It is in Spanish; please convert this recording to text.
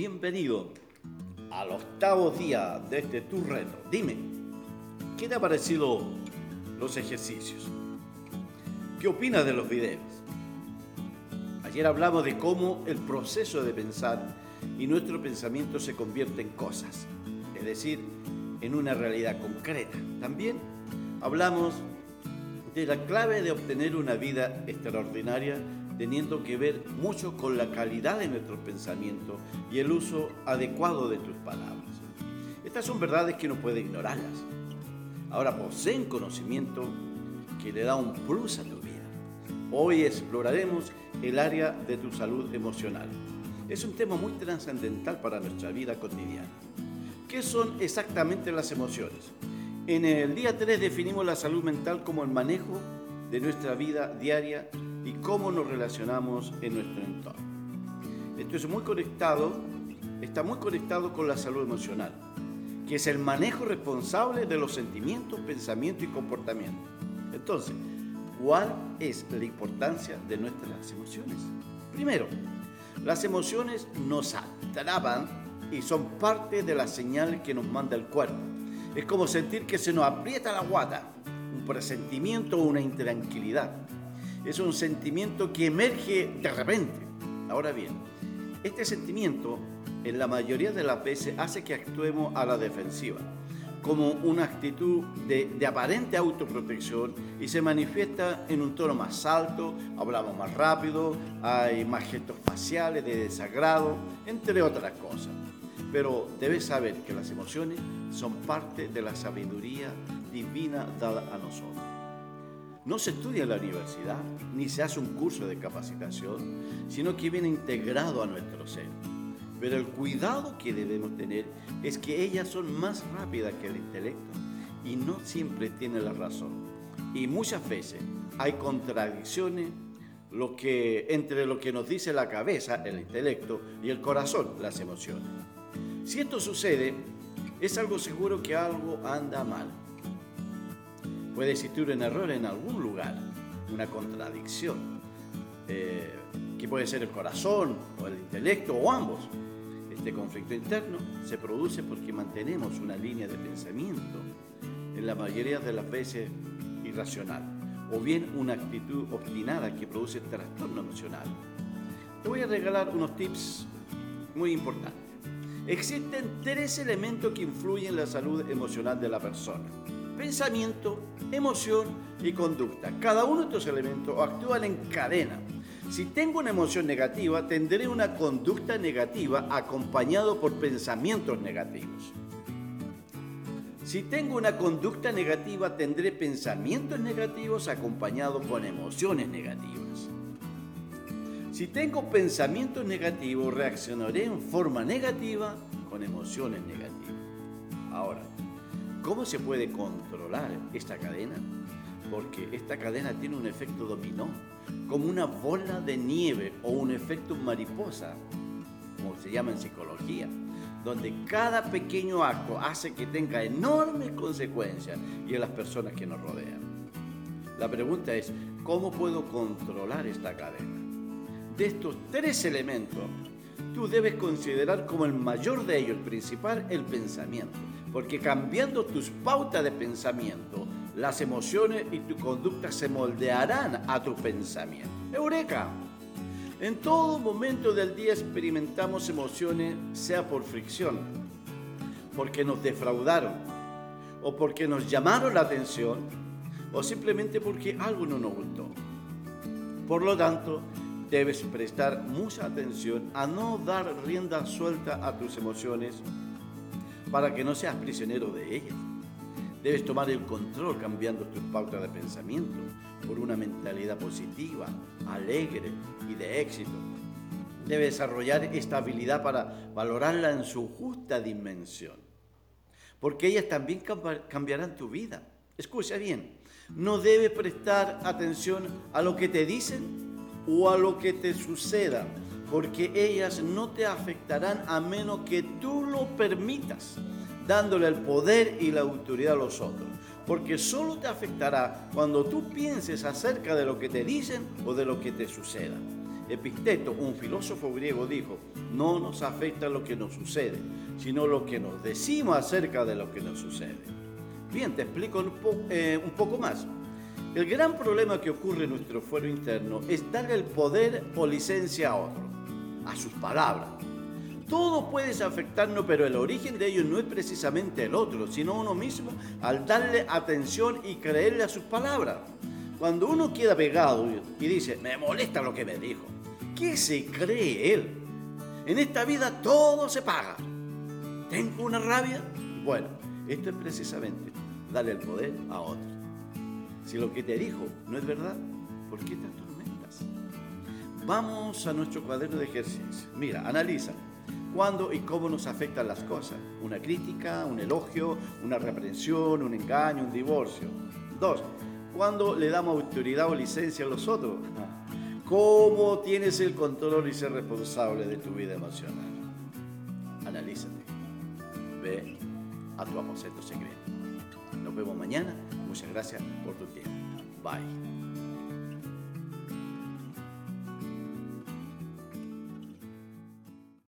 bienvenido al octavo día de este tu reto. Dime, ¿qué te ha parecido los ejercicios? ¿Qué opinas de los videos? Ayer hablamos de cómo el proceso de pensar y nuestro pensamiento se convierte en cosas, es decir, en una realidad concreta. También hablamos de la clave de obtener una vida extraordinaria teniendo que ver mucho con la calidad de nuestro pensamiento y el uso adecuado de tus palabras. Estas son verdades que no puedes ignorarlas. Ahora poseen conocimiento que le da un plus a tu vida. Hoy exploraremos el área de tu salud emocional. Es un tema muy trascendental para nuestra vida cotidiana. ¿Qué son exactamente las emociones? En el día 3 definimos la salud mental como el manejo de nuestra vida diaria y cómo nos relacionamos en nuestro entorno. Esto es muy conectado, está muy conectado con la salud emocional, que es el manejo responsable de los sentimientos, pensamientos y comportamientos. Entonces, ¿cuál es la importancia de nuestras emociones? Primero, las emociones nos atrapan y son parte de la señal que nos manda el cuerpo. Es como sentir que se nos aprieta la guata, un presentimiento o una intranquilidad es un sentimiento que emerge de repente. Ahora bien, este sentimiento en la mayoría de las veces hace que actuemos a la defensiva, como una actitud de, aparente autoprotección y se manifiesta en un tono más alto, hablamos más rápido, hay más gestos faciales de desagrado, entre otras cosas. Pero debes saber que las emociones son parte de la sabiduría divina dada a nosotros. No se estudia en la universidad, ni se hace un curso de capacitación, sino que viene integrado a nuestro ser. Pero el cuidado que debemos tener es que ellas son más rápidas que el intelecto y no siempre tienen la razón. Y muchas veces hay contradicciones lo entre lo que nos dice la cabeza, el intelecto, y el corazón, las emociones. Si esto sucede, es algo seguro que algo anda mal. Puede existir un error en algún lugar, una contradicción, eh, que puede ser el corazón o el intelecto o ambos. Este conflicto interno se produce porque mantenemos una línea de pensamiento, en la mayoría de las veces irracional, o bien una actitud obstinada que produce trastorno emocional. Te voy a regalar unos tips muy importantes. Existen tres elementos que influyen en la salud emocional de la persona pensamiento, emoción y conducta. Cada uno de estos elementos actúan en cadena. Si tengo una emoción negativa, tendré una conducta negativa acompañado por pensamientos negativos. Si tengo una conducta negativa, tendré pensamientos negativos acompañados con emociones negativas. Si tengo pensamientos negativos, reaccionaré en forma negativa con emociones negativas. Ahora, ¿Cómo se puede controlar esta cadena? Porque esta cadena tiene un efecto dominó, como una bola de nieve o un efecto mariposa, como se llama en psicología, donde cada pequeño acto hace que tenga enormes consecuencias y en las personas que nos rodean. La pregunta es, ¿cómo puedo controlar esta cadena? De estos tres elementos, tú debes considerar como el mayor de ellos, el principal, el pensamiento porque cambiando tus pautas de pensamiento, las emociones y tu conducta se moldearán a tu pensamiento. Eureka. En todo momento del día experimentamos emociones, sea por fricción, porque nos defraudaron, o porque nos llamaron la atención, o simplemente porque algo no nos gustó. Por lo tanto, debes prestar mucha atención a no dar rienda suelta a tus emociones para que no seas prisionero de ellas. Debes tomar el control cambiando tus pautas de pensamiento por una mentalidad positiva, alegre y de éxito. Debes desarrollar esta habilidad para valorarla en su justa dimensión, porque ellas también cambiarán tu vida. Escucha bien, no debes prestar atención a lo que te dicen o a lo que te suceda porque ellas no te afectarán a menos que tú lo permitas, dándole el poder y la autoridad a los otros. Porque solo te afectará cuando tú pienses acerca de lo que te dicen o de lo que te suceda. Epicteto, un filósofo griego, dijo, no nos afecta lo que nos sucede, sino lo que nos decimos acerca de lo que nos sucede. Bien, te explico un, eh, poco más. El gran problema que ocurre en nuestro fuero interno es darle el poder o licencia a otro, a sus palabras. Todo puede afectarnos, pero el origen de ello no es precisamente el otro, sino uno mismo al darle atención y creerle a sus palabras. Cuando uno queda pegado y dice, me molesta lo que me dijo, ¿qué se cree él? En esta vida todo se paga. ¿Tengo una rabia? Bueno, esto es precisamente darle el poder a otro. Si lo que te dijo no es verdad, ¿por qué atormentas? Vamos a nuestro cuaderno de ejercicio. Mira, analiza cuándo y cómo nos afectan las cosas. Una crítica, un elogio, una reprensión, un engaño, un divorcio. Dos, cuándo le damos autoridad o licencia a los otros. ¿Cómo tienes el control y ser responsable de tu vida emocional? Analízate. Ve a tu aposento secreto. Nos vemos mañana. Muchas gracias por tu tiempo. Bye.